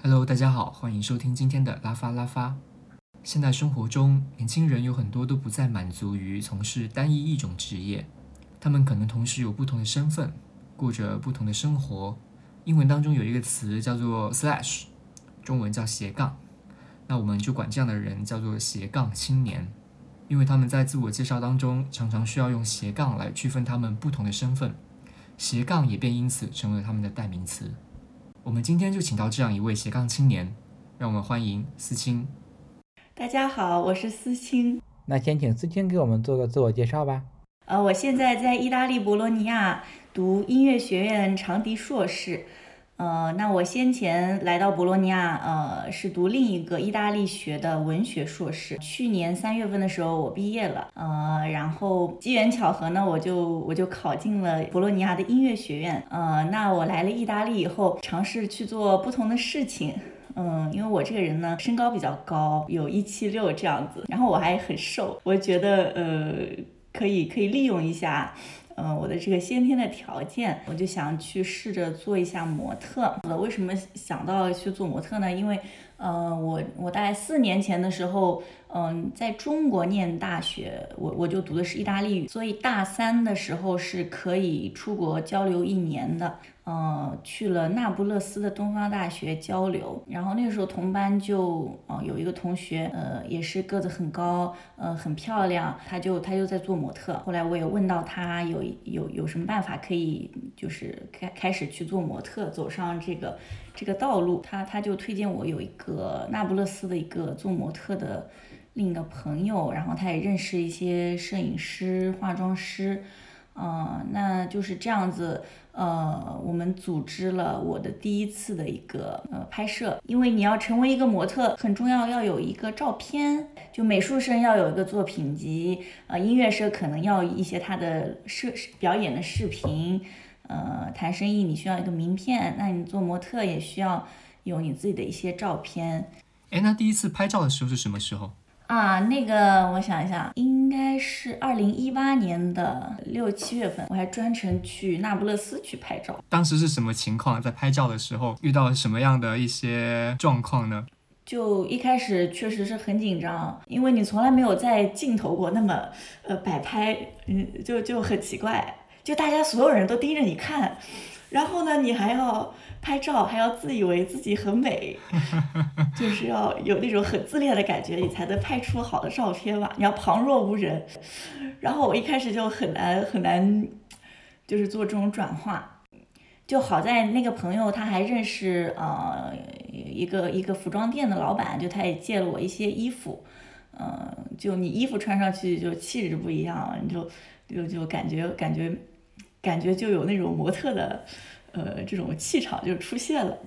Hello，大家好，欢迎收听今天的拉发拉发。现代生活中，年轻人有很多都不再满足于从事单一一种职业，他们可能同时有不同的身份，过着不同的生活。英文当中有一个词叫做 slash，中文叫斜杠。那我们就管这样的人叫做斜杠青年，因为他们在自我介绍当中常常需要用斜杠来区分他们不同的身份，斜杠也便因此成为了他们的代名词。我们今天就请到这样一位斜杠青年，让我们欢迎思清。大家好，我是思清。那先请思清给我们做个自我介绍吧。呃，我现在在意大利博罗尼亚读音乐学院长笛硕士。呃，那我先前来到博罗尼亚，呃，是读另一个意大利学的文学硕士。去年三月份的时候，我毕业了，呃，然后机缘巧合呢，我就我就考进了博罗尼亚的音乐学院。呃，那我来了意大利以后，尝试去做不同的事情。嗯，因为我这个人呢，身高比较高，有一七六这样子，然后我还很瘦，我觉得呃，可以可以利用一下。嗯，我的这个先天的条件，我就想去试着做一下模特。为什么想到去做模特呢？因为，呃，我我大概四年前的时候，嗯，在中国念大学，我我就读的是意大利语，所以大三的时候是可以出国交流一年的。呃，去了那不勒斯的东方大学交流，然后那个时候同班就，呃，有一个同学，呃，也是个子很高，呃，很漂亮，他就他就在做模特。后来我也问到他有有有什么办法可以，就是开开始去做模特，走上这个这个道路。他他就推荐我有一个那不勒斯的一个做模特的另一个朋友，然后他也认识一些摄影师、化妆师。嗯，那就是这样子。呃，我们组织了我的第一次的一个呃拍摄。因为你要成为一个模特，很重要要有一个照片。就美术生要有一个作品集，呃，音乐社可能要一些他的摄表演的视频。呃，谈生意你需要一个名片，那你做模特也需要有你自己的一些照片。哎，那第一次拍照的时候是什么时候？啊，那个我想一下，应该是二零一八年的六七月份，我还专程去那不勒斯去拍照。当时是什么情况？在拍照的时候遇到什么样的一些状况呢？就一开始确实是很紧张，因为你从来没有在镜头过那么呃摆拍，嗯，就就很奇怪，就大家所有人都盯着你看，然后呢，你还要。拍照还要自以为自己很美，就是要有那种很自恋的感觉，你才能拍出好的照片吧。你要旁若无人，然后我一开始就很难很难，就是做这种转化。就好在那个朋友他还认识呃一个一个服装店的老板，就他也借了我一些衣服，嗯，就你衣服穿上去就气质不一样，你就就就感觉感觉感觉就有那种模特的。呃，这种气场就出现了，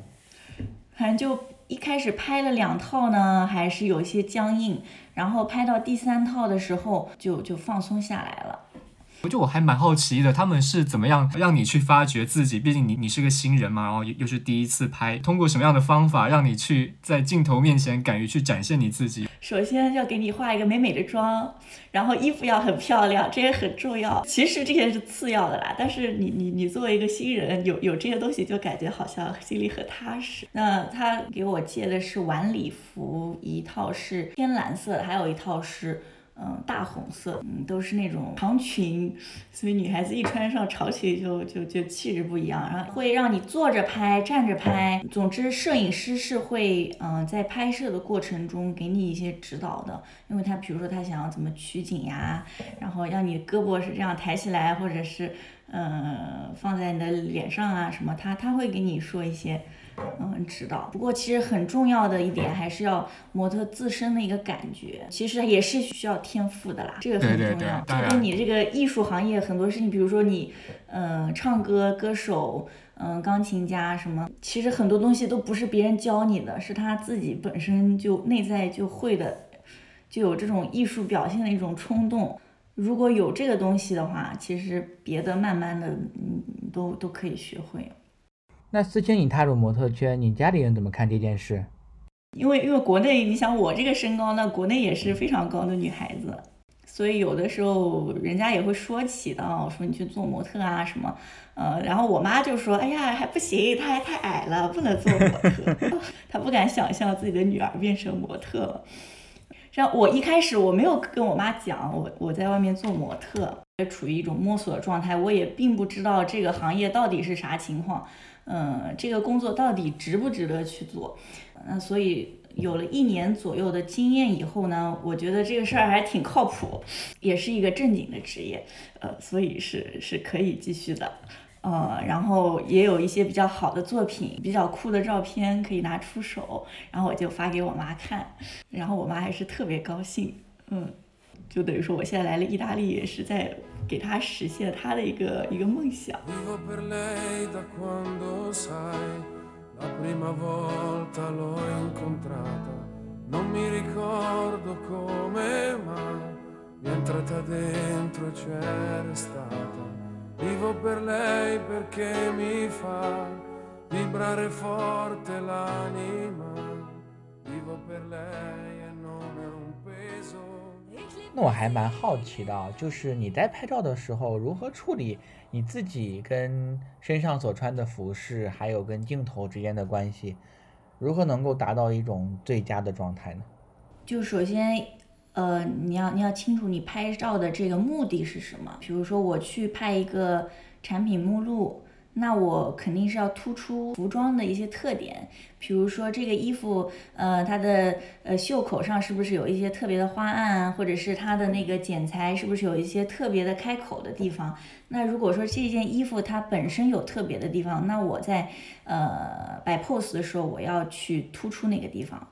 反正就一开始拍了两套呢，还是有些僵硬，然后拍到第三套的时候，就就放松下来了。我就我还蛮好奇的，他们是怎么样让你去发掘自己？毕竟你你是个新人嘛，然后又又是第一次拍，通过什么样的方法让你去在镜头面前敢于去展现你自己？首先要给你画一个美美的妆，然后衣服要很漂亮，这也很重要。其实这些是次要的啦，但是你你你作为一个新人，有有这些东西就感觉好像心里很踏实。那他给我借的是晚礼服，一套是天蓝色的，还有一套是。嗯，大红色，嗯，都是那种长裙，所以女孩子一穿上潮起就就就气质不一样。然后会让你坐着拍、站着拍，总之摄影师是会嗯在拍摄的过程中给你一些指导的，因为他比如说他想要怎么取景呀，然后让你胳膊是这样抬起来，或者是嗯放在你的脸上啊什么，他他会给你说一些。嗯，指导。不过其实很重要的一点，还是要模特自身的一个感觉，其实也是需要天赋的啦，这个很重要。就跟你这个艺术行业很多事情，比如说你，嗯，唱歌歌手，嗯，钢琴家什么，其实很多东西都不是别人教你的，是他自己本身就内在就会的，就有这种艺术表现的一种冲动。如果有这个东西的话，其实别的慢慢的，嗯，都都可以学会。那思清，你踏入模特圈，你家里人怎么看这件事？因为因为国内，你想我这个身高，那国内也是非常高的女孩子，所以有的时候人家也会说起的，说你去做模特啊什么，呃，然后我妈就说，哎呀还不行，她还太矮了，不能做模特，她不敢想象自己的女儿变成模特了。像我一开始我没有跟我妈讲，我我在外面做模特，也处于一种摸索的状态，我也并不知道这个行业到底是啥情况，嗯，这个工作到底值不值得去做，那所以有了一年左右的经验以后呢，我觉得这个事儿还挺靠谱，也是一个正经的职业，呃，所以是是可以继续的。呃，然后也有一些比较好的作品，比较酷的照片可以拿出手，然后我就发给我妈看，然后我妈还是特别高兴，嗯，就等于说我现在来了意大利也是在给她实现她的一个一个梦想。Vivo per lei perché mi fa vibrare forte l'anima vivo per lei e non è un peso 那我还蛮好奇的就是你在拍照的时候如何处理你自己跟身上所穿的服饰还有跟镜头之间的关系如何能够达到一种最佳的状态呢就首先呃，你要你要清楚你拍照的这个目的是什么。比如说我去拍一个产品目录，那我肯定是要突出服装的一些特点。比如说这个衣服，呃，它的呃袖口上是不是有一些特别的花案，或者是它的那个剪裁是不是有一些特别的开口的地方？那如果说这件衣服它本身有特别的地方，那我在呃摆 pose 的时候，我要去突出那个地方。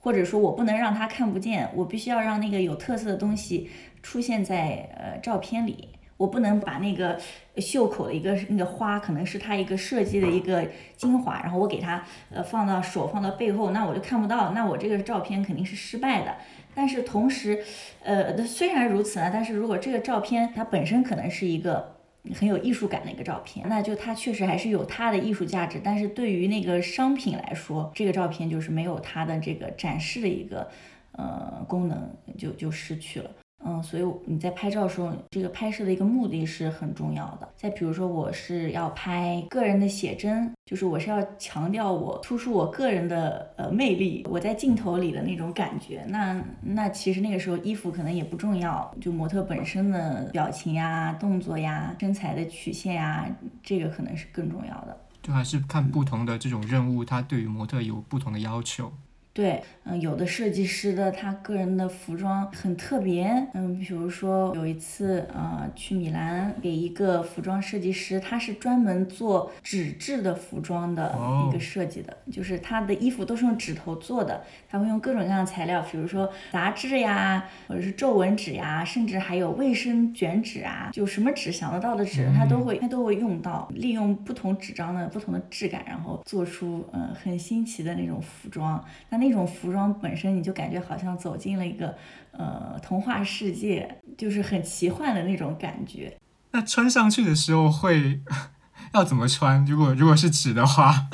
或者说我不能让他看不见，我必须要让那个有特色的东西出现在呃照片里。我不能把那个袖口的一个那个花，可能是他一个设计的一个精华，然后我给他呃放到手放到背后，那我就看不到，那我这个照片肯定是失败的。但是同时，呃，虽然如此呢，但是如果这个照片它本身可能是一个。很有艺术感的一个照片，那就它确实还是有它的艺术价值，但是对于那个商品来说，这个照片就是没有它的这个展示的一个呃功能，就就失去了。嗯，所以你在拍照的时候，这个拍摄的一个目的是很重要的。再比如说，我是要拍个人的写真，就是我是要强调我突出我个人的呃魅力，我在镜头里的那种感觉。那那其实那个时候衣服可能也不重要，就模特本身的表情呀、动作呀、身材的曲线呀，这个可能是更重要的。就还是看不同的这种任务，它对于模特有不同的要求。对，嗯，有的设计师的他个人的服装很特别，嗯，比如说有一次，呃，去米兰给一个服装设计师，他是专门做纸质的服装的一个设计的，就是他的衣服都是用纸头做的，他会用各种各样的材料，比如说杂志呀，或者是皱纹纸呀，甚至还有卫生卷纸啊，就什么纸想得到的纸，他都会他都会用到，利用不同纸张的不同的质感，然后做出嗯很新奇的那种服装。那那种服装本身，你就感觉好像走进了一个呃童话世界，就是很奇幻的那种感觉。那穿上去的时候会 要怎么穿？如果如果是纸的话，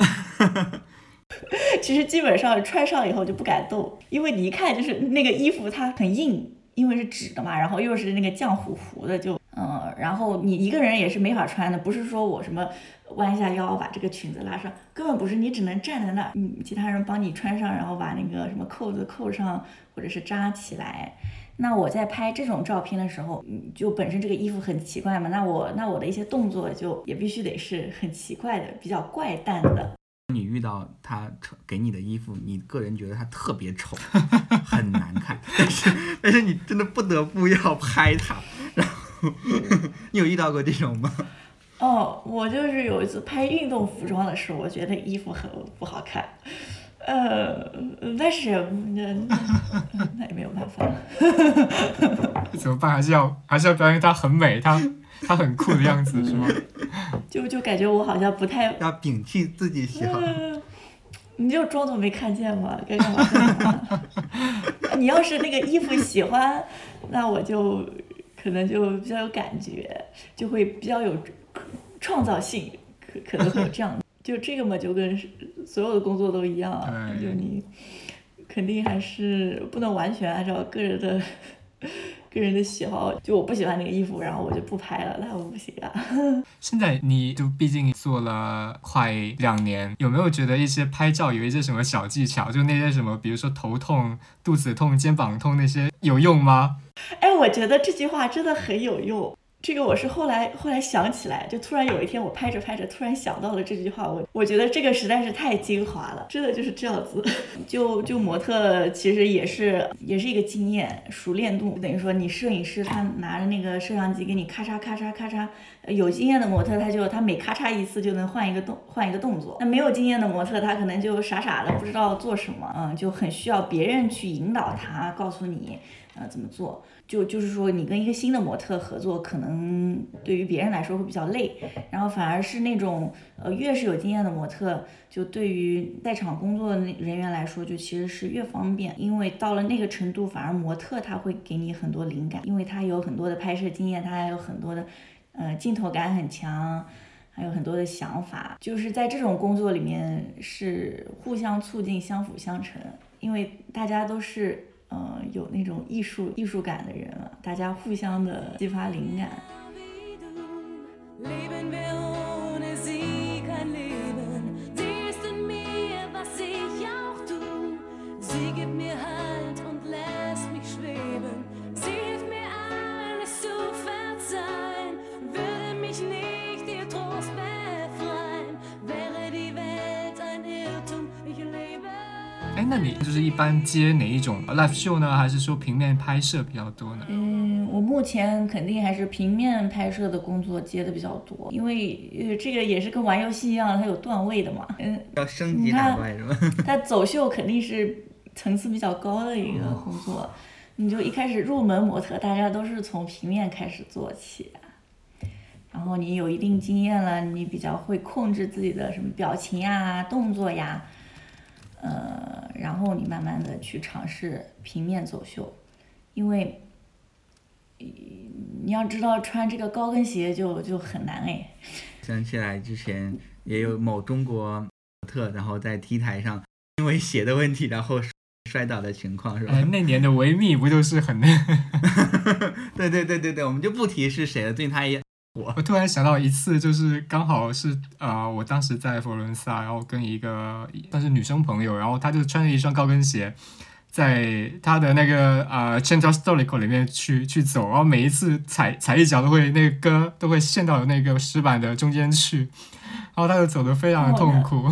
其实基本上穿上以后就不敢动，因为你一看就是那个衣服它很硬，因为是纸的嘛，然后又是那个浆糊糊的，就嗯，然后你一个人也是没法穿的，不是说我什么。弯下腰把这个裙子拉上，根本不是你只能站在那儿，嗯，其他人帮你穿上，然后把那个什么扣子扣上，或者是扎起来。那我在拍这种照片的时候，就本身这个衣服很奇怪嘛，那我那我的一些动作就也必须得是很奇怪的，比较怪诞的。你遇到他给你的衣服，你个人觉得他特别丑，很难看，但是 但是你真的不得不要拍他，你有遇到过这种吗？哦，我就是有一次拍运动服装的时候，我觉得衣服很不好看，呃，但是那那也没有办法，怎么办？还是要还是要表现它很美，它它很酷的样子，是吗？就就感觉我好像不太要摒弃自己喜好，你就装作没看见嘛，该干嘛干嘛。你要是那个衣服喜欢，那我就可能就比较有感觉，就会比较有。创造性可可能会有这样，就这个嘛，就跟所有的工作都一样，就你肯定还是不能完全按照个人的个个人的喜好，就我不喜欢那个衣服，然后我就不拍了，那我不行啊。现在你就毕竟做了快两年，有没有觉得一些拍照有一些什么小技巧？就那些什么，比如说头痛、肚子痛、肩膀痛那些有用吗？哎，我觉得这句话真的很有用。这个我是后来后来想起来，就突然有一天我拍着拍着，突然想到了这句话。我我觉得这个实在是太精华了，真的就是这样子。就就模特其实也是也是一个经验熟练度，等于说你摄影师他拿着那个摄像机给你咔嚓咔嚓咔嚓，有经验的模特他就他每咔嚓一次就能换一个动换一个动作。那没有经验的模特他可能就傻傻的不知道做什么，嗯，就很需要别人去引导他，告诉你呃怎么做。就就是说，你跟一个新的模特合作，可能对于别人来说会比较累，然后反而是那种呃越是有经验的模特，就对于在场工作的人员来说，就其实是越方便，因为到了那个程度，反而模特他会给你很多灵感，因为他有很多的拍摄经验，他还有很多的呃镜头感很强，还有很多的想法，就是在这种工作里面是互相促进、相辅相成，因为大家都是。呃，有那种艺术艺术感的人啊，大家互相的激发灵感。那你就是一般接哪一种 live show 呢？还是说平面拍摄比较多呢？嗯，我目前肯定还是平面拍摄的工作接的比较多，因为呃这个也是跟玩游戏一样，它有段位的嘛。嗯，要升级打怪是吧？它走秀肯定是层次比较高的一个工作，你就一开始入门模特，大家都是从平面开始做起，然后你有一定经验了，你比较会控制自己的什么表情呀、动作呀。呃，然后你慢慢的去尝试平面走秀，因为你要知道穿这个高跟鞋就就很难哎。想起来之前也有某中国模特，然后在 T 台上因为鞋的问题，然后摔倒的情况是吧？那年的维密不就是很 那？对对对对对，我们就不提是谁了，对他也。我突然想到一次，就是刚好是呃，我当时在佛罗伦萨，然后跟一个算是女生朋友，然后她就穿着一双高跟鞋，在她的那个呃 Central Storico 里面去去走，然后每一次踩踩一脚都会那个跟都会陷到那个石板的中间去，然后她就走的非常的痛苦。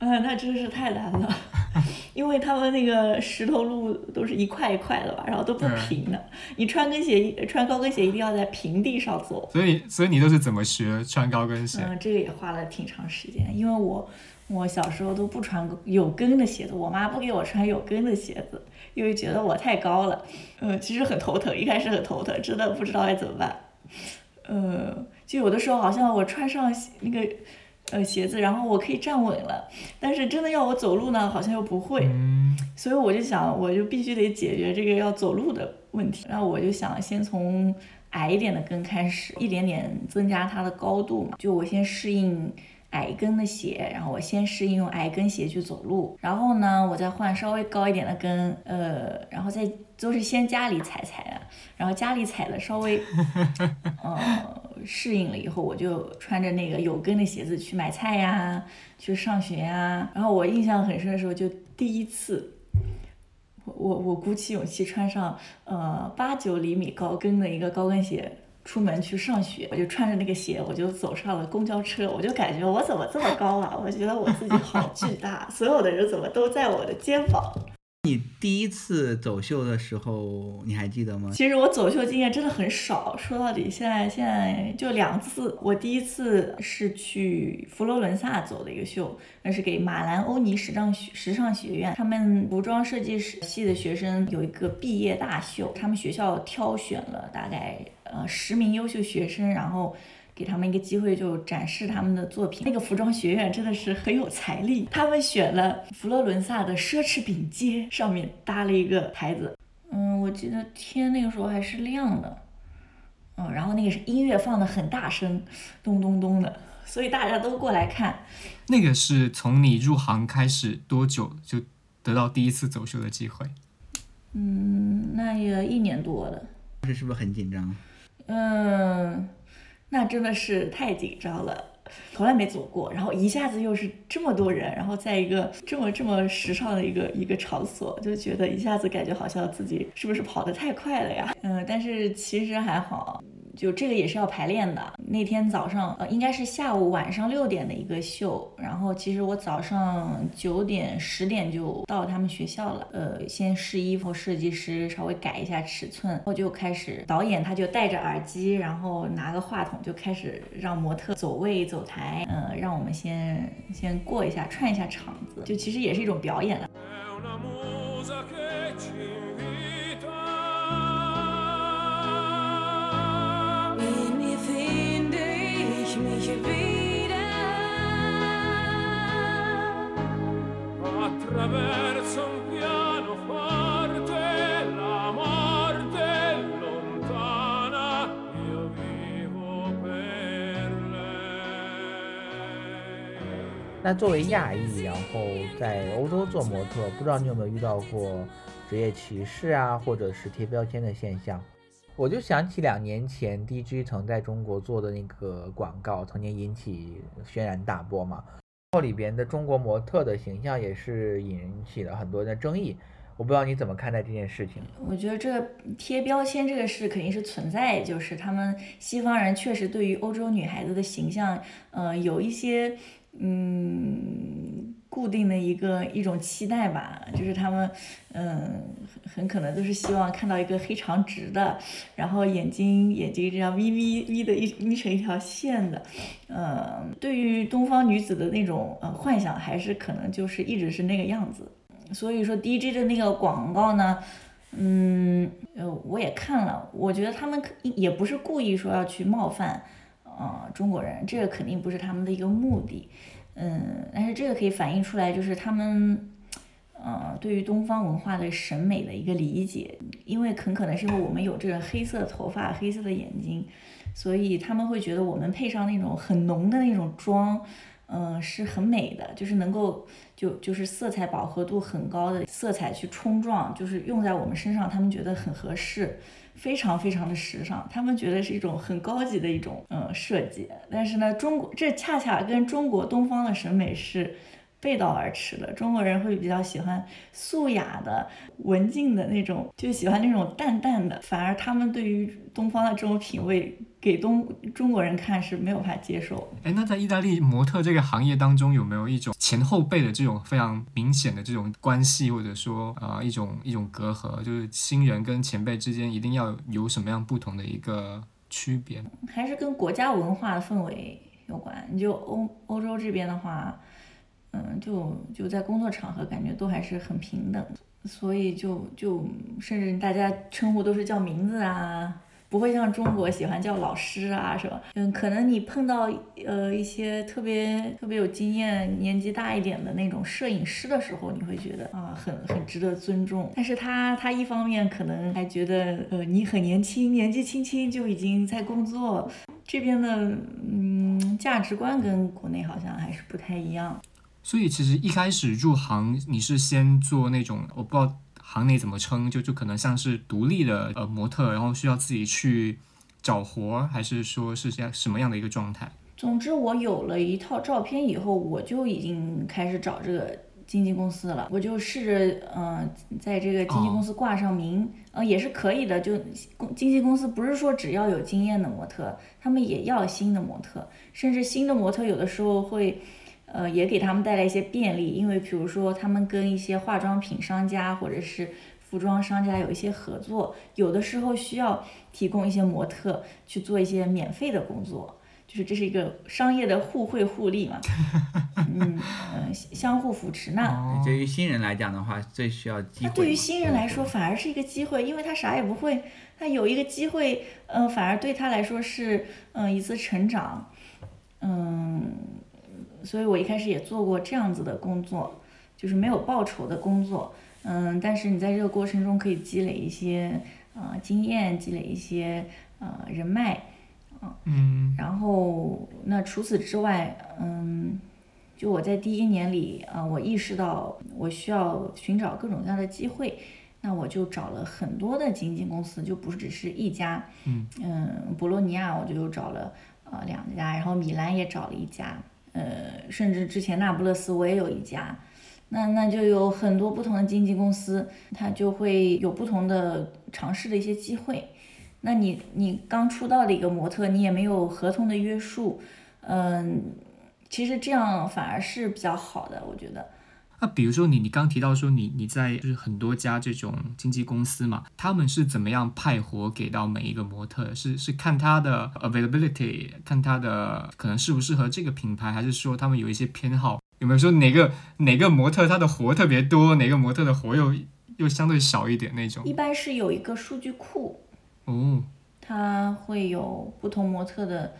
嗯，那真是太难了，因为他们那个石头路都是一块一块的吧，然后都不平的。你穿跟鞋，穿高跟鞋一定要在平地上走。所以，所以你都是怎么学穿高跟鞋？嗯，这个也花了挺长时间，因为我我小时候都不穿有跟的鞋子，我妈不给我穿有跟的鞋子，因为觉得我太高了。嗯，其实很头疼，一开始很头疼，真的不知道该怎么办。呃，就有的时候好像我穿上那个。呃，鞋子，然后我可以站稳了，但是真的要我走路呢，好像又不会，所以我就想，我就必须得解决这个要走路的问题。然后我就想先从矮一点的跟开始，一点点增加它的高度嘛。就我先适应矮跟的鞋，然后我先适应用矮跟鞋去走路，然后呢，我再换稍微高一点的跟，呃，然后再都是先家里踩踩的，然后家里踩的稍微，呃。适应了以后，我就穿着那个有跟的鞋子去买菜呀，去上学呀。然后我印象很深的时候，就第一次，我我我鼓起勇气穿上呃八九厘米高跟的一个高跟鞋出门去上学。我就穿着那个鞋，我就走上了公交车。我就感觉我怎么这么高啊？我觉得我自己好巨大，所有的人怎么都在我的肩膀。你第一次走秀的时候，你还记得吗？其实我走秀经验真的很少，说到底，现在现在就两次。我第一次是去佛罗伦萨走的一个秀，那是给马兰欧尼时尚学时尚学院，他们服装设计师系的学生有一个毕业大秀，他们学校挑选了大概呃十名优秀学生，然后。给他们一个机会，就展示他们的作品。那个服装学院真的是很有财力，他们选了佛罗伦萨的奢侈品街，上面搭了一个牌子。嗯，我记得天那个时候还是亮的。嗯，然后那个是音乐放的很大声，咚咚咚的，所以大家都过来看。那个是从你入行开始多久就得到第一次走秀的机会？嗯，那也一年多了。这是不是很紧张？嗯，那真的是太紧张了，从来没走过，然后一下子又是这么多人，然后在一个这么这么时尚的一个一个场所，就觉得一下子感觉好像自己是不是跑得太快了呀？嗯，但是其实还好。就这个也是要排练的。那天早上，呃，应该是下午晚上六点的一个秀。然后其实我早上九点、十点就到他们学校了。呃，先试衣服，设计师稍微改一下尺寸，然后就开始导演他就戴着耳机，然后拿个话筒就开始让模特走位、走台，呃，让我们先先过一下、串一下场子。就其实也是一种表演了。那作为亚裔，然后在欧洲做模特，不知道你有没有遇到过职业歧视啊，或者是贴标签的现象？我就想起两年前 DG 曾在中国做的那个广告，曾经引起轩然大波嘛。然后里边的中国模特的形象也是引起了很多的争议。我不知道你怎么看待这件事情？我觉得这个贴标签这个事肯定是存在，就是他们西方人确实对于欧洲女孩子的形象，呃，有一些嗯固定的一个一种期待吧，就是他们嗯很可能都是希望看到一个黑长直的，然后眼睛眼睛这样眯眯眯的一眯成一条线的，嗯，对于东方女子的那种呃幻想，还是可能就是一直是那个样子。所以说，DJ 的那个广告呢，嗯，呃，我也看了，我觉得他们可也不是故意说要去冒犯，呃，中国人，这个肯定不是他们的一个目的，嗯，但是这个可以反映出来，就是他们，呃，对于东方文化的审美的一个理解，因为很可能是因为我们有这个黑色头发、黑色的眼睛，所以他们会觉得我们配上那种很浓的那种妆。嗯，是很美的，就是能够就就是色彩饱和度很高的色彩去冲撞，就是用在我们身上，他们觉得很合适，非常非常的时尚，他们觉得是一种很高级的一种嗯设计。但是呢，中国这恰恰跟中国东方的审美是背道而驰的。中国人会比较喜欢素雅的、文静的那种，就喜欢那种淡淡的，反而他们对于东方的这种品味。给东中国人看是没有办法接受。哎，那在意大利模特这个行业当中，有没有一种前后辈的这种非常明显的这种关系，或者说啊一种一种隔阂，就是新人跟前辈之间一定要有什么样不同的一个区别？还是跟国家文化的氛围有关？你就欧欧洲这边的话，嗯，就就在工作场合感觉都还是很平等，所以就就甚至大家称呼都是叫名字啊。不会像中国喜欢叫老师啊，是吧？嗯，可能你碰到呃一些特别特别有经验、年纪大一点的那种摄影师的时候，你会觉得啊，很很值得尊重。但是他他一方面可能还觉得呃你很年轻，年纪轻轻就已经在工作，这边的嗯价值观跟国内好像还是不太一样。所以其实一开始入行你是先做那种我不知道。行内怎么称？就就可能像是独立的呃模特，然后需要自己去找活，还是说是像什么样的一个状态？总之，我有了一套照片以后，我就已经开始找这个经纪公司了。我就试着嗯，在这个经纪公司挂上名，呃，也是可以的。就公经纪公司不是说只要有经验的模特，他们也要新的模特，甚至新的模特有的时候会。呃，也给他们带来一些便利，因为比如说他们跟一些化妆品商家或者是服装商家有一些合作，有的时候需要提供一些模特去做一些免费的工作，就是这是一个商业的互惠互利嘛，嗯嗯，相互扶持。那对于新人来讲的话，最需要机会。那对于新人来说，反而是一个机会，因为他啥也不会，他有一个机会，嗯，反而对他来说是嗯一次成长，嗯。所以我一开始也做过这样子的工作，就是没有报酬的工作，嗯，但是你在这个过程中可以积累一些呃经验，积累一些呃人脉，嗯，然后那除此之外，嗯，就我在第一年里啊，我意识到我需要寻找各种各样的机会，那我就找了很多的经纪公司，就不是只是一家。嗯博洛尼亚我就找了呃两家，然后米兰也找了一家，呃，甚至之前那不勒斯我也有一家。那那就有很多不同的经纪公司，它就会有不同的尝试的一些机会。那你你刚出道的一个模特，你也没有合同的约束，嗯，其实这样反而是比较好的，我觉得。那比如说你你刚提到说你你在就是很多家这种经纪公司嘛，他们是怎么样派活给到每一个模特？是是看他的 availability，看他的可能适不适合这个品牌，还是说他们有一些偏好？有没有说哪个哪个模特他的活特别多，哪个模特的活又又相对少一点那种？一般是有一个数据库，哦，它会有不同模特的。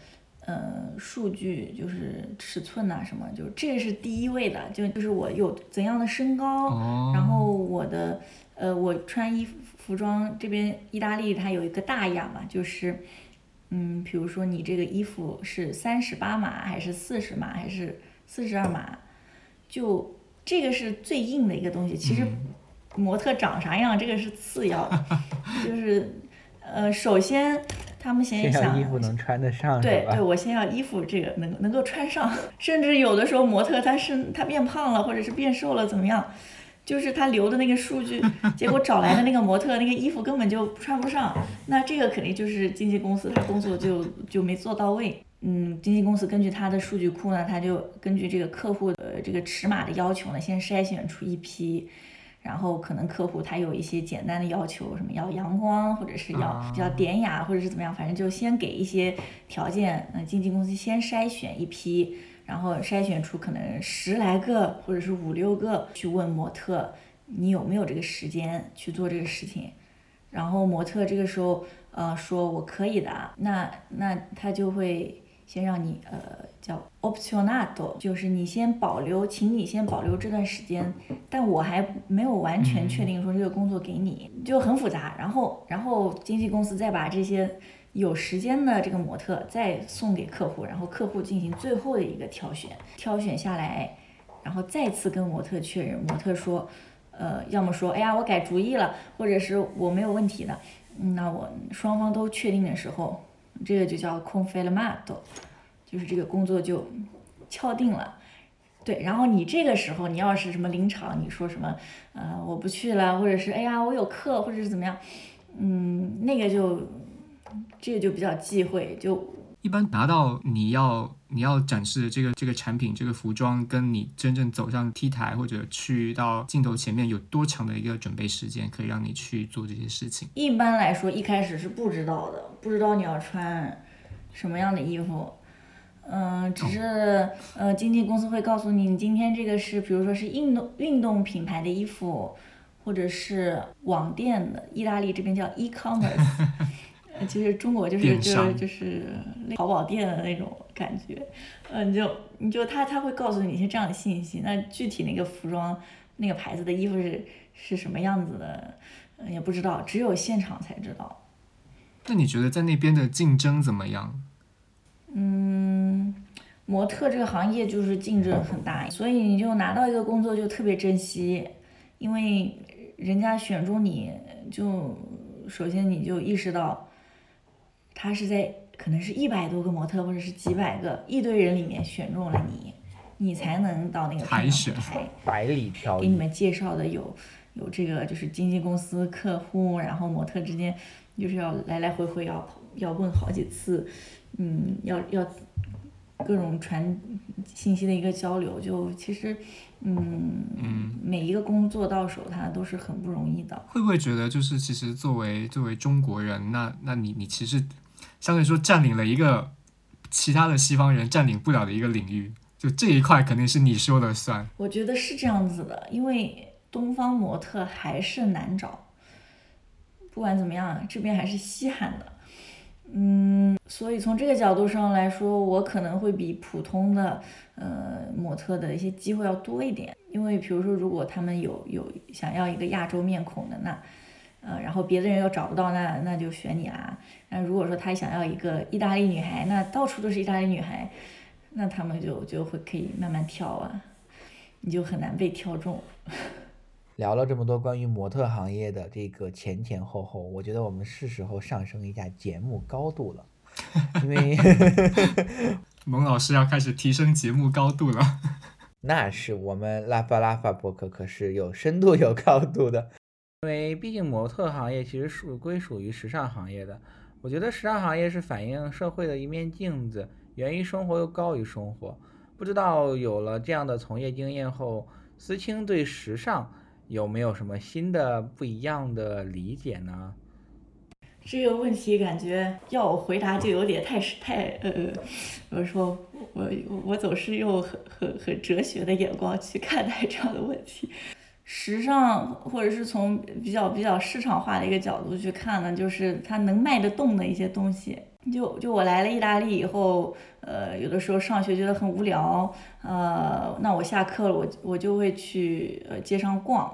呃，数据就是尺寸呐、什么，就是这个是第一位的，就就是我有怎样的身高，哦，然后我的呃，我穿衣服服装这边意大利它有一个大雅嘛，就是嗯，比如说你这个衣服是三十八码还是四十码还是四十二码，就这个是最硬的一个东西。其实模特长啥样这个是次要的，就是呃，首先他们先先要想衣服能穿得上，对对，？我先要衣服这个能能够穿上，甚至有的时候模特他是他变胖了，或者是变瘦了，怎么样？就是他留的那个数据，结果找来的那个模特那个衣服根本就穿不上，那这个肯定就是经纪公司他工作就就没做到位。嗯，经纪公司根据他的数据库呢，他就根据这个客户的这个尺码的要求呢，先筛选出一批，然后可能客户他有一些简单的要求，什么要阳光，或者是要比较典雅，或者是怎么样，反正就先给一些条件，嗯、经纪公司先筛选一批，然后筛选出可能十来个或者是五六个，去问模特你有没有这个时间去做这个事情，然后模特这个时候呃说我可以的，那那他就会先让你呃叫 optionato，就是你先保留，请你先保留这段时间，但我还没有完全确定说这个工作给你，就很复杂。然后然后经纪公司再把这些有时间的这个模特再送给客户，然后客户进行最后的一个挑选，挑选下来，然后再次跟模特确认，模特说。呃，要么说，哎呀，我改主意了，或者是我没有问题的，那我双方都确定的时候，这个就叫 confermato，就是这个工作就敲定了。对，然后你这个时候，你要是什么临场，你说什么，呃，我不去了，或者是哎呀，我有课，或者是怎么样，嗯，那个就这个就比较忌讳，就一般拿到你要你要展示的这个这个产品这个服装，跟你真正走上 T 台或者去到镜头前面有多长的一个准备时间，可以让你去做这些事情？一般来说，一开始是不知道的，不知道你要穿什么样的衣服。嗯，只是呃，经纪公司会告诉你，你今天这个是，比如说是运动运动品牌的衣服，或者是网店的，意大利这边叫 e-commerce，呃 其实中国就是就是就是淘宝店的那种感觉，嗯，你就你就他他会告诉你一些这样的信息，那具体那个服装那个牌子的衣服是是什么样子的，嗯也不知道，只有现场才知道。那你觉得在那边的竞争怎么样？嗯，模特这个行业就是竞争很大，所以你就拿到一个工作就特别珍惜，因为人家选中你就首先你就意识到，他是在可能是一百多个模特或者是几百个一堆人里面选中了你，你才能到那个海选。百里挑一，给你们介绍的有有这个就是经纪公司客户，然后模特之间就是要来来回回要跑要问好几次，嗯，要要各种传信息的一个交流，就其实嗯嗯每一个工作到手它都是很不容易的。会不会觉得就是其实作为作为中国人，那那你你其实相对来说占领了一个其他的西方人占领不了的一个领域，就这一块肯定是你说了算。我觉得是这样子的，因为东方模特还是难找，不管怎么样，这边还是稀罕的。嗯，所以从这个角度上来说，我可能会比普通的呃模特的一些机会要多一点。因为比如说，如果他们有有想要一个亚洲面孔的，那呃，然后别的人又找不到，那那就选你啦。那如果说他想要一个意大利女孩，那到处都是意大利女孩，那他们就就会可以慢慢挑啊。你就很难被挑中。聊了这么多关于模特行业的这个前前后后，我觉得我们是时候上升一下节目高度了，因为 蒙老师要开始提升节目高度了。那是我们拉法拉法博客可是有深度有高度的，因为毕竟模特行业其实属归属于时尚行业的。我觉得时尚行业是反映社会的一面镜子，源于生活又高于生活。不知道有了这样的从业经验后，思清对时尚有没有什么新的不一样的理解呢？这个问题感觉要我回答就有点太太呃，我说我我总是用很很很哲学的眼光去看待这样的问题。时尚或者是从比较比较市场化的一个角度去看呢，就是它能卖得动的一些东西。就就我来了意大利以后，呃，有的时候上学觉得很无聊，呃，那我下课了，我我就会去呃街上逛。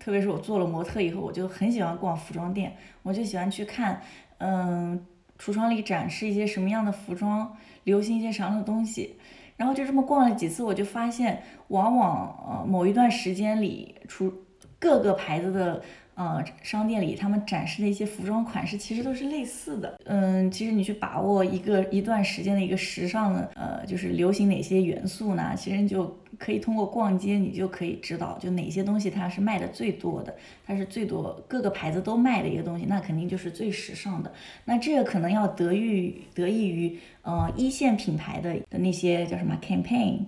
特别是我做了模特以后，我就很喜欢逛服装店，我就喜欢去看，嗯，橱窗里展示一些什么样的服装，流行一些什么样的东西，然后就这么逛了几次，我就发现，往往呃某一段时间里，出各个牌子的。呃，商店里他们展示的一些服装款式其实都是类似的。嗯，其实你去把握一个一段时间的一个时尚的，呃，就是流行哪些元素呢？其实你就可以通过逛街，你就可以知道，就哪些东西它是卖的最多的，它是最多各个牌子都卖的一个东西，那肯定就是最时尚的。那这个可能要得益得益于呃一线品牌的的那些叫什么 campaign，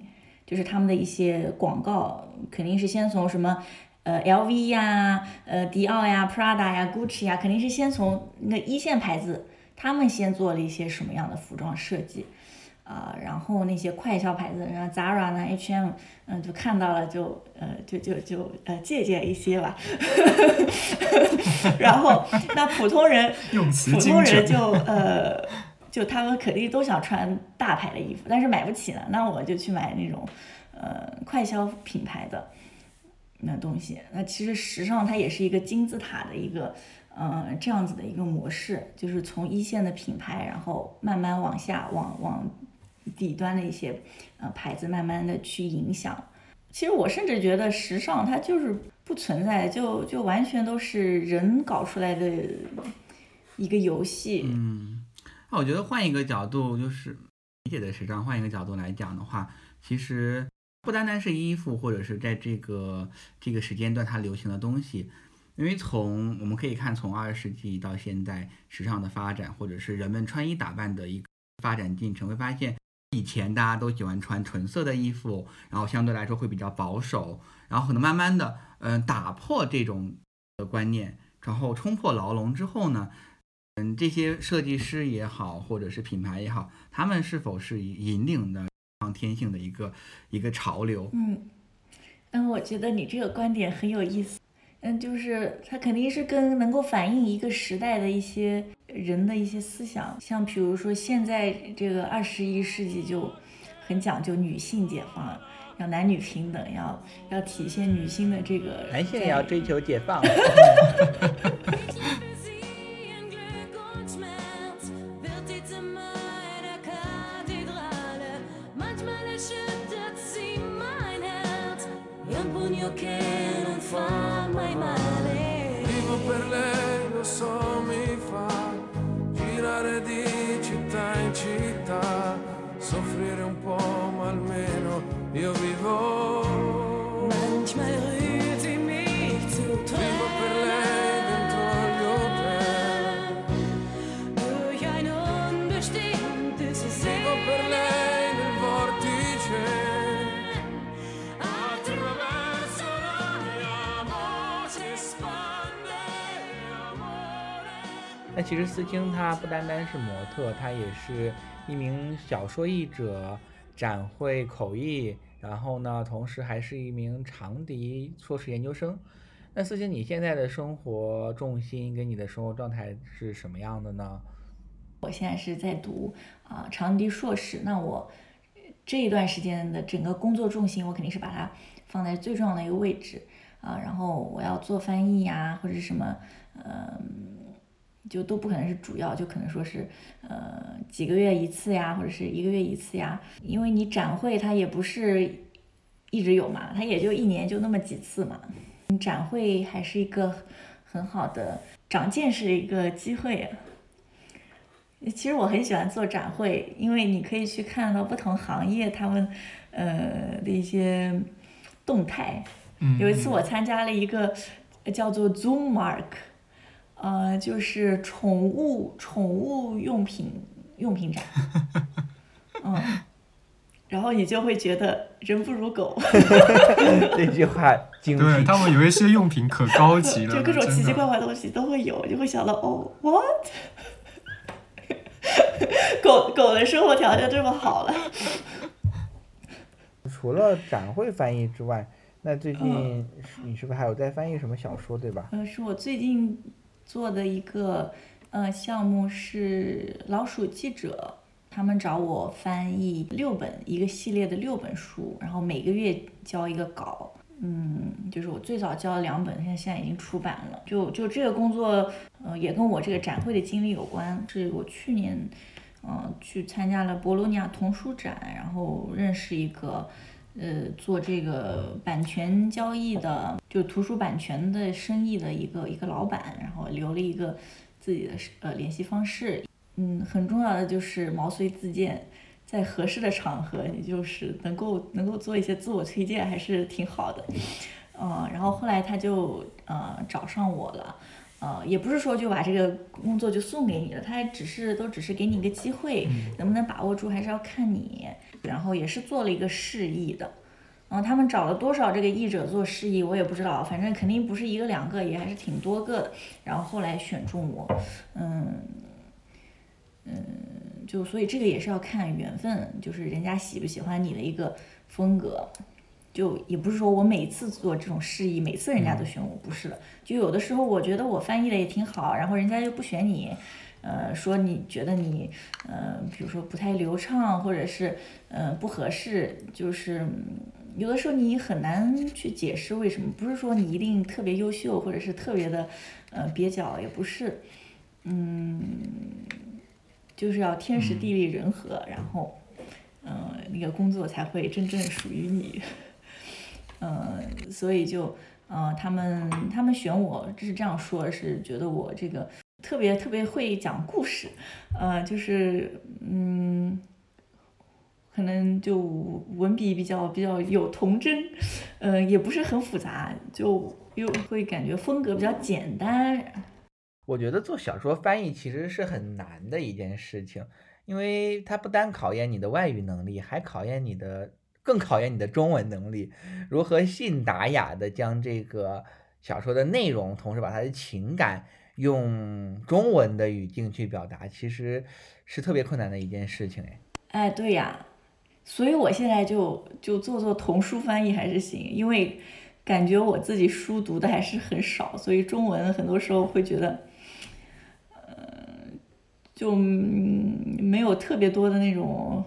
就是他们的一些广告，肯定是先从什么。呃，LV 呀，呃，迪奥呀，Prada 呀，Gucci 呀，肯定是先从那一线牌子，他们先做了一些什么样的服装设计，啊，然后那些快销牌子，然后 Zara 呢，H&M，嗯，就看到了就，呃，就就就呃借鉴一些吧，然后那普通人，普通人就呃，就他们肯定都想穿大牌的衣服，但是买不起呢，那我就去买那种，呃，快销品牌的。那东西，那其实时尚它也是一个金字塔的一个，嗯，这样子的一个模式，就是从一线的品牌，然后慢慢往下，往往底端的一些呃牌子，慢慢的去影响。其实我甚至觉得时尚它就是不存在，就就完全都是人搞出来的一个游戏。嗯，那我觉得换一个角度，就是理解的时尚，换一个角度来讲的话，其实。不单单是衣服，或者是在这个这个时间段它流行的东西，因为从我们可以看，从二十世纪到现在，时尚的发展，或者是人们穿衣打扮的一个发展进程，会发现以前大家都喜欢穿纯色的衣服，然后相对来说会比较保守，然后可能慢慢的，嗯，打破这种的观念，然后冲破牢笼之后呢，嗯，这些设计师也好，或者是品牌也好，他们是否是引领的？天性的一个一个潮流。嗯，嗯，我觉得你这个观点很有意思。嗯，就是它肯定是跟能够反映一个时代的一些人的一些思想，像比如说现在这个二十一世纪就很讲究女性解放，要男女平等，要要体现女性的这个。男性也要追求解放。andare di città in città, soffrire un po' ma almeno io vivo. 那其实思清她不单单是模特，她也是一名小说译者，展会口译，然后呢，同时还是一名长笛硕士研究生。那思清，你现在的生活重心跟你的生活状态是什么样的呢？我现在是在读啊长笛硕士，那我这一段时间的整个工作重心，我肯定是把它放在最重要的一个位置啊，然后我要做翻译呀，或者是什么，嗯。就都不可能是主要，就可能说是，呃，几个月一次呀，或者是一个月一次呀。因为你展会它也不是一直有嘛，它也就一年就那么几次嘛。展会还是一个很好的长见识的一个机会。其实我很喜欢做展会，因为你可以去看到不同行业他们呃的一些动态。嗯，有一次我参加了一个叫做 Zoom Mark，呃，就是宠物宠物用品用品展，嗯，然后你就会觉得人不如狗，这句话精辟。对他们有一些用品可高级了，就各种奇奇怪怪的东西都会有，就会想到哦，what？狗狗的生活条件这么好了，除了展会翻译之外，那最近你是不是还有在翻译什么小说，对吧？呃，是我最近做的一个呃项目是老鼠记者，他们找我翻译六本一个系列的六本书，然后每个月交一个稿。嗯，就是我最早交了两本，现在现在已经出版了。就就这个工作，呃，也跟我这个展会的经历有关。是我去年，嗯、去参加了博洛尼亚童书展，然后认识一个，呃，做这个版权交易的，就图书版权的生意的一个一个老板，然后留了一个自己的呃联系方式。嗯，很重要的就是毛遂自荐，在合适的场合，你就是能够能够做一些自我推荐，还是挺好的。呃，然后后来他就呃找上我了，呃，也不是说就把这个工作就送给你了，他还只是都只是给你一个机会，能不能把握住还是要看你。然后也是做了一个示意的，然后他们找了多少这个译者做示意，我也不知道，反正肯定不是一个两个，也还是挺多个的。然后后来选中我，嗯嗯，就所以这个也是要看缘分，就是人家喜不喜欢你的一个风格。就也不是说我每次做这种示意，每次人家都选我，不是的。就有的时候我觉得我翻译的也挺好，然后人家又不选你，呃，说你觉得你呃，比如说不太流畅，或者是呃不合适，就是嗯有的时候你很难去解释为什么。不是说你一定特别优秀，或者是特别的呃蹩脚，也不是，嗯，就是要天时地利人和，然后。嗯，那个工作才会真正属于你。嗯，所以就，呃，他们他们选我是这样说，是觉得我这个特别特别会讲故事，呃，就是嗯，可能就文笔比较比较有童真，呃，也不是很复杂，就又会感觉风格比较简单。我觉得做小说翻译其实是很难的一件事情，因为它不单考验你的外语能力，还考验你的，更考验你的中文能力。如何信达雅的将这个小说的内容，同时把它的情感用中文的语境去表达，其实是特别困难的一件事情。哎，哎，对呀，所以我现在就就做做童书翻译还是行，因为感觉我自己书读的还是很少，所以中文很多时候会觉得，呃，就没有特别多的那种，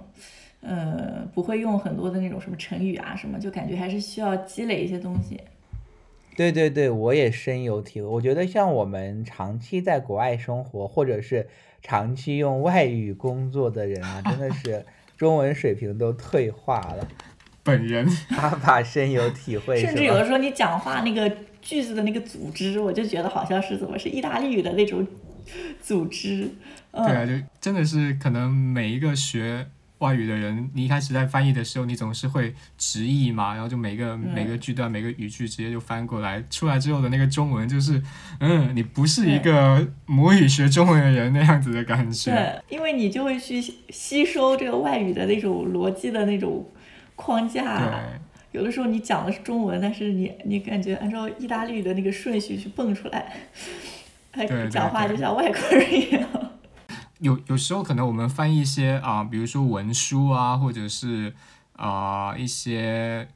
呃，不会用很多的那种什么成语啊什么，就感觉还是需要积累一些东西。对对对，我也深有体会。我觉得像我们长期在国外生活，或者是长期用外语工作的人啊，真的 是中文水平都退化了。本人 爸爸深有体会，甚至有的时候你讲话那个句子的那个组织，我就觉得好像是怎么是意大利语的那种组织。嗯，对啊，就真的是可能每一个学外语的人，你一开始在翻译的时候，你总是会直译嘛，然后就每个每个句段、每个语句直接就翻过来，出来之后的那个中文就是，嗯，你不是一个母语学中文的人那样子的感觉。对，因为你就会去吸收这个外语的那种逻辑的那种框架。对，有的时候你讲的是中文，但是你你感觉按照意大利语的那个顺序去蹦出来，还讲话就像外国人一样。有有时候可能我们翻译一些啊、比如说文书啊，或者是啊、一些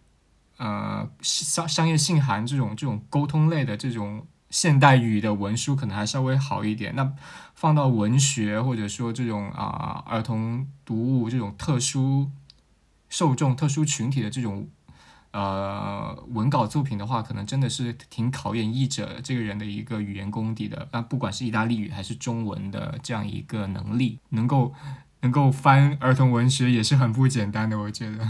呃商商业信函这种这种沟通类的这种现代语的文书，可能还稍微好一点。那放到文学或者说这种啊、儿童读物这种特殊受众、特殊群体的这种。呃，文稿作品的话，可能真的是挺考验译者这个人的一个语言功底的。那不管是意大利语还是中文的这样一个能力，能够能够翻儿童文学也是很不简单的，我觉得。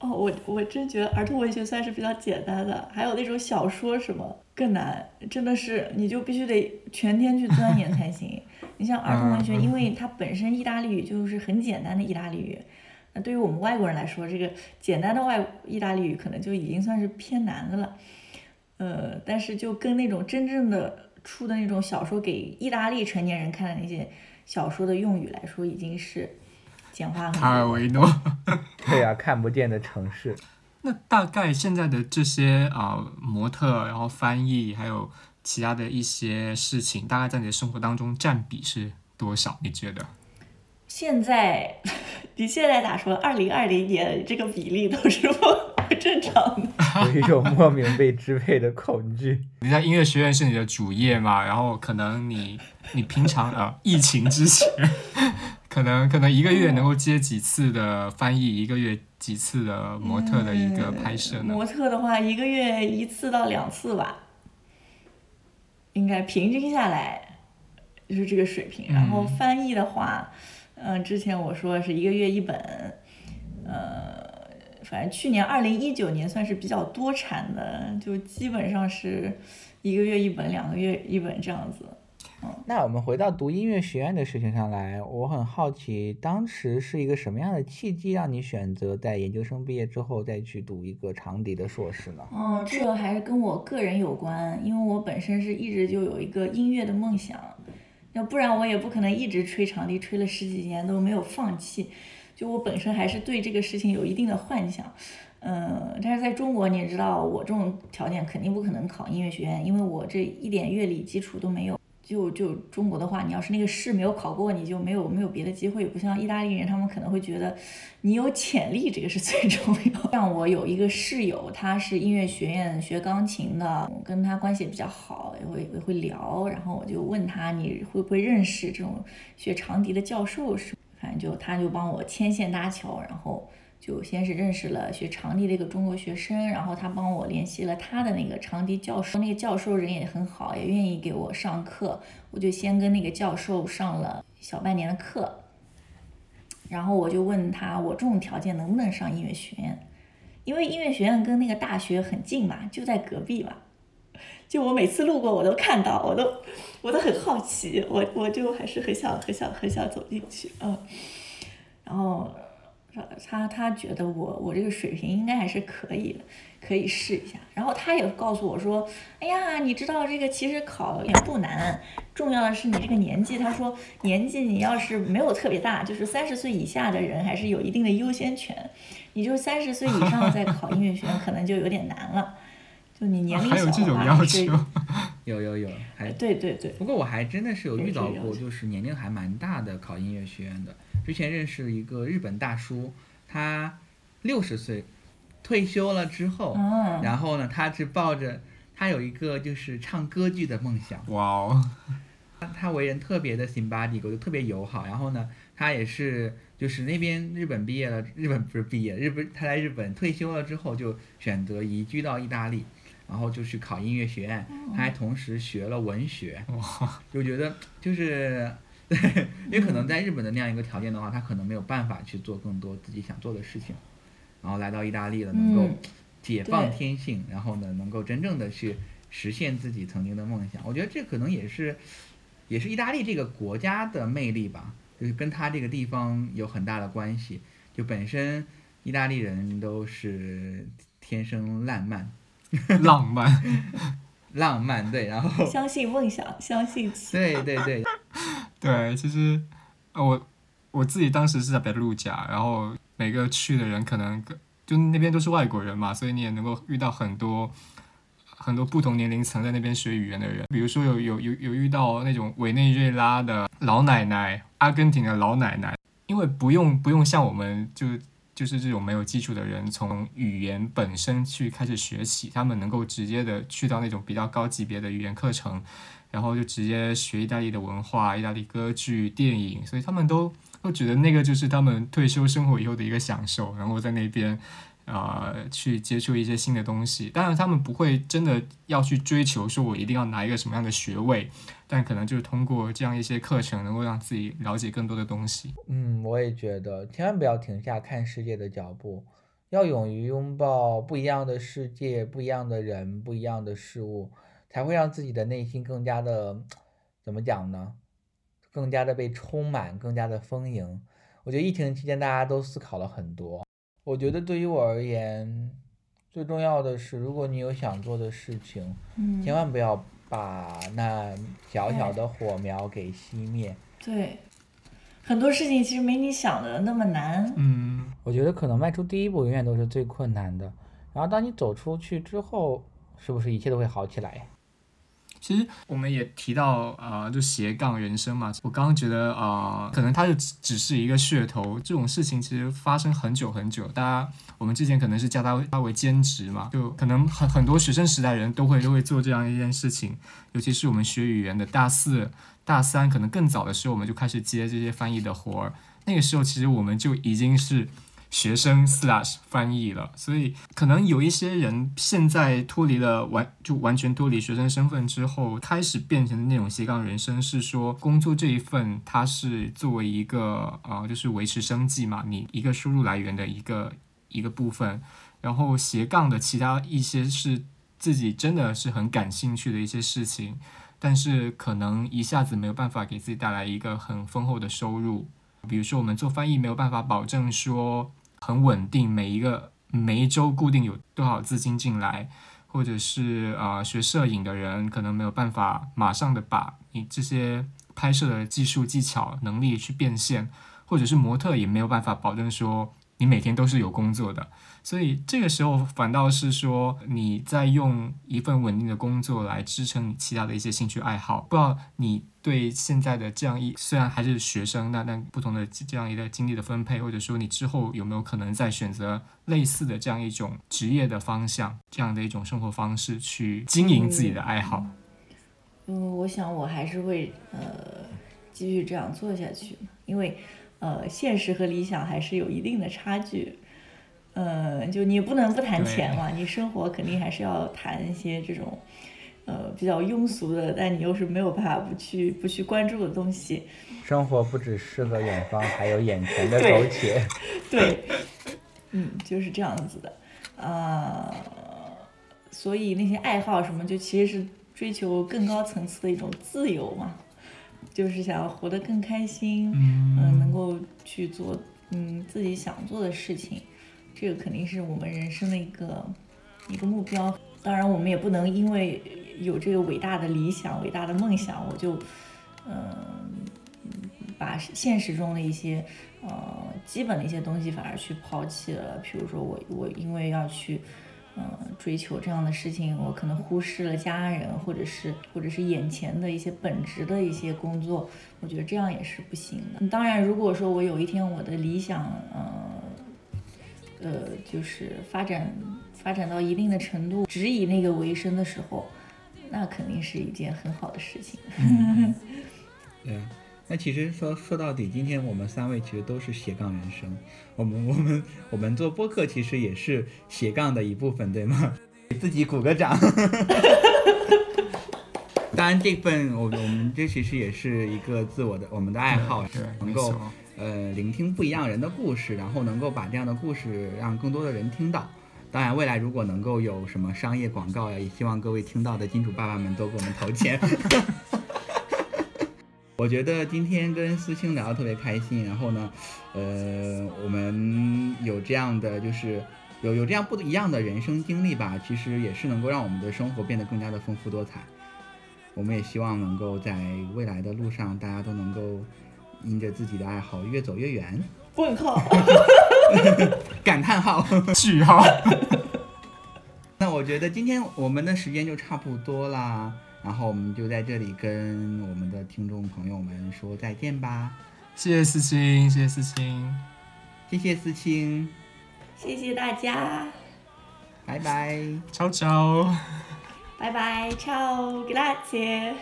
哦，我我真觉得儿童文学算是比较简单的，还有那种小说什么更难，真的是你就必须得全天去钻研才行。你像儿童文学，因为它本身意大利语就是很简单的意大利语，那对于我们外国人来说，这个简单的外意大利语可能就已经算是偏难的了。呃，但是就跟那种真正的出的那种小说给意大利成年人看的那些小说的用语来说，已经是简化很多。卡尔维诺。对呀、看不见的城市。那大概现在的这些啊、模特，然后翻译，还有其他的一些事情，大概在你的生活当中占比是多少？你觉得？现在，你现在咋说？二零二零年这个比例都是不不正常的。有一种莫名被支配的恐惧。你在音乐学院是你的主业嘛？然后可能你你平常 呃疫情之前，可能可能一个月能够接几次的翻译，一个月几次的模特的一个拍摄呢？模特的话，一个月一次到两次吧，应该平均下来就是这个水平。然后嗯翻译的话，嗯、之前我说是一个月一本，呃，反正去年二零一九年算是比较多产的，就基本上是一个月一本，两个月一本这样子。嗯那我们回到读音乐学院的事情上来，我很好奇，当时是一个什么样的契机让你选择在研究生毕业之后再去读一个长笛的硕士呢？嗯，这个还是跟我个人有关，因为我本身是一直就有一个音乐的梦想，要不然我也不可能一直吹长笛，吹了十几年都没有放弃。就我本身还是对这个事情有一定的幻想，嗯，但是在中国你也知道，我这种条件肯定不可能考音乐学院，因为我这一点乐理基础都没有。就就中国的话，你要是那个试没有考过，你就没有没有别的机会。不像意大利人，他们可能会觉得你有潜力，这个是最重要。像我有一个室友，他是音乐学院学钢琴的，我跟他关系也比较好，也会也会聊。然后我就问他，你会不会认识这种学长笛的教授？是，反正就他就帮我牵线搭桥，然后。就先是认识了学长笛的一个中国学生，然后他帮我联系了他的那个长笛教授，那个教授人也很好，也愿意给我上课，我就先跟那个教授上了小半年的课，然后我就问他，我这种条件能不能上音乐学院？因为音乐学院跟那个大学很近嘛，就在隔壁嘛。就我每次路过，我都看到，我都我都很好奇，我我就还是很想很想很想走进去，嗯，然后。他他觉得我我这个水平应该还是可以的，可以试一下。然后他也告诉我说：“哎呀，你知道这个其实考也不难，重要的是你这个年纪。”他说：“年纪你要是没有特别大，就是三十岁以下的人还是有一定的优先权。你就三十岁以上再考音乐学院，可能就有点难了。就你年龄还有这种要求？有有有，还对对对，不过我还真的是有有遇到过，就是年龄还蛮大的考音乐学院的。之前认识一个日本大叔，他六十岁退休了之后，嗯，然后呢，他是抱着他有一个就是唱歌剧的梦想。哇哦，他为人特别的 sympathetic，就特别友好。然后呢，他也是就是那边日本毕业了，日本不是毕业，日本他在日本退休了之后就选择移居到意大利，然后就去考音乐学院，他还同时学了文学。哇，就觉得就是，因为可能在日本的那样一个条件的话，他可能没有办法去做更多自己想做的事情，然后来到意大利了，能够嗯解放天性，然后呢，能够真正的去实现自己曾经的梦想。我觉得这可能也是，也是意大利这个国家的魅力吧，就是跟他这个地方有很大的关系。就本身意大利人都是天生烂漫，浪漫，浪漫对，然后相信梦想，相信期对对对，对，其实呃我我自己当时是在北路甲，然后每个去的人可能跟就那边都是外国人嘛，所以你也能够遇到很多很多不同年龄层在那边学语言的人，比如说有有有有遇到那种委内瑞拉的老奶奶、阿根廷的老奶奶，因为不用不用像我们就就是这种没有基础的人从语言本身去开始学起，他们能够直接的去到那种比较高级别的语言课程，然后就直接学意大利的文化、意大利歌剧、电影，所以他们都都觉得那个就是他们退休生活以后的一个享受，然后在那边。呃，去接触一些新的东西，当然他们不会真的要去追求说我一定要拿一个什么样的学位，但可能就是通过这样一些课程，能够让自己了解更多的东西。嗯，我也觉得，千万不要停下看世界的脚步，要勇于拥抱不一样的世界、不一样的人、不一样的事物，才会让自己的内心更加的，怎么讲呢？更加的被充满，更加的丰盈。我觉得疫情期间大家都思考了很多。我觉得对于我而言，最重要的是，如果你有想做的事情，嗯，千万不要把那小小的火苗给熄灭。对，很多事情其实没你想的那么难。嗯，我觉得可能迈出第一步永远都是最困难的，然后当你走出去之后，是不是一切都会好起来？其实我们也提到啊、呃就斜杠人生嘛。我刚刚觉得啊、呃可能它就只只是一个噱头，这种事情其实发生很久很久。大家我们之前可能是叫它它为兼职嘛，就可能很很多学生时代人都会都会做这样一件事情，尤其是我们学语言的大四、大三，可能更早的时候我们就开始接这些翻译的活儿。那个时候其实我们就已经是学生 slash 翻译了，所以可能有一些人现在脱离了完就完全脱离学生身份之后，开始变成那种斜杠人生，是说工作这一份它是作为一个呃就是维持生计嘛，你一个收入来源的一个一个部分，然后斜杠的其他一些是自己真的是很感兴趣的一些事情，但是可能一下子没有办法给自己带来一个很丰厚的收入。比如说，我们做翻译没有办法保证说很稳定，每一个每一周固定有多少资金进来，或者是啊、呃学摄影的人可能没有办法马上的把你这些拍摄的技术技巧能力去变现，或者是模特也没有办法保证说你每天都是有工作的，所以这个时候反倒是说你在用一份稳定的工作来支撑你其他的一些兴趣爱好。不知道你对现在的这样一虽然还是学生，那那不同的这样一个精力的分配，或者说你之后有没有可能再选择类似的这样一种职业的方向，这样的一种生活方式去经营自己的爱好？嗯，我想我还是会呃继续这样做下去，因为呃现实和理想还是有一定的差距。呃，就你不能不谈钱嘛，你生活肯定还是要谈一些这种呃比较庸俗的，但你又是没有办法不去不去关注的东西。生活不只适合远方，还有眼前的苟且。对，嗯，就是这样子的，呃、所以那些爱好什么，就其实是追求更高层次的一种自由嘛，就是想要活得更开心，嗯、能够去做嗯自己想做的事情，这个肯定是我们人生的一个一个目标。当然，我们也不能因为有这个伟大的理想、伟大的梦想，我就嗯、把现实中的一些呃基本的一些东西反而去抛弃了。比如说我我因为要去嗯追求这样的事情，我可能忽视了家人，或者是或者是眼前的一些本职的一些工作，我觉得这样也是不行的。当然，如果说我有一天我的理想呃呃就是发展发展到一定的程度，只以那个为生的时候，那肯定是一件很好的事情。对，那其实说说到底，今天我们三位其实都是斜杠人生。我们我们我们做播客其实也是斜杠的一部分，对吗？给自己鼓个掌。当然，这份我我们这其实也是一个自我的我们的爱好，是，能够。呃聆听不一样人的故事，然后能够把这样的故事让更多的人听到。当然，未来如果能够有什么商业广告呀，也希望各位听到的金主爸爸们都给我们投钱。我觉得今天跟思清聊得特别开心，然后呢，呃，我们有这样的就是有有这样不一样的人生经历吧，其实也是能够让我们的生活变得更加的丰富多彩。我们也希望能够在未来的路上，大家都能够因着自己的爱好越走越远。问号。感叹号。句号。那我觉得今天我们的时间就差不多啦，然后我们就在这里跟我们的听众朋友们说再见吧。谢谢思清，谢谢思清，谢谢思清，谢谢大家，拜拜。超超。拜拜，ciao grazie。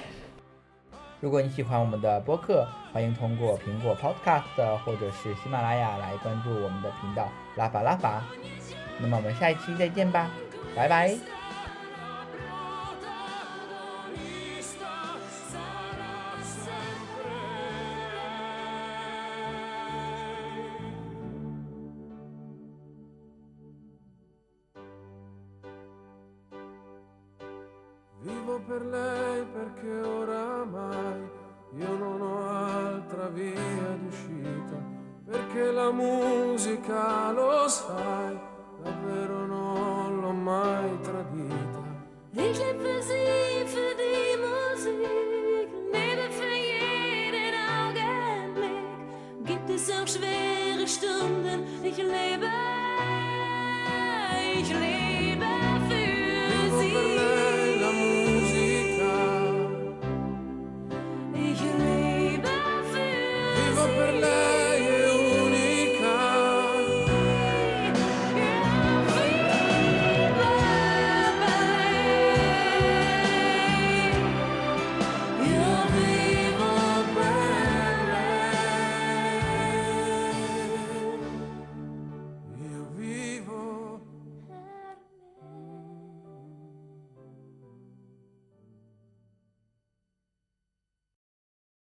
如果你喜欢我们的播客，欢迎通过苹果 Podcast 或者是喜马拉雅来关注我们的频道拉法拉法。那么我们下一期再见吧，拜拜。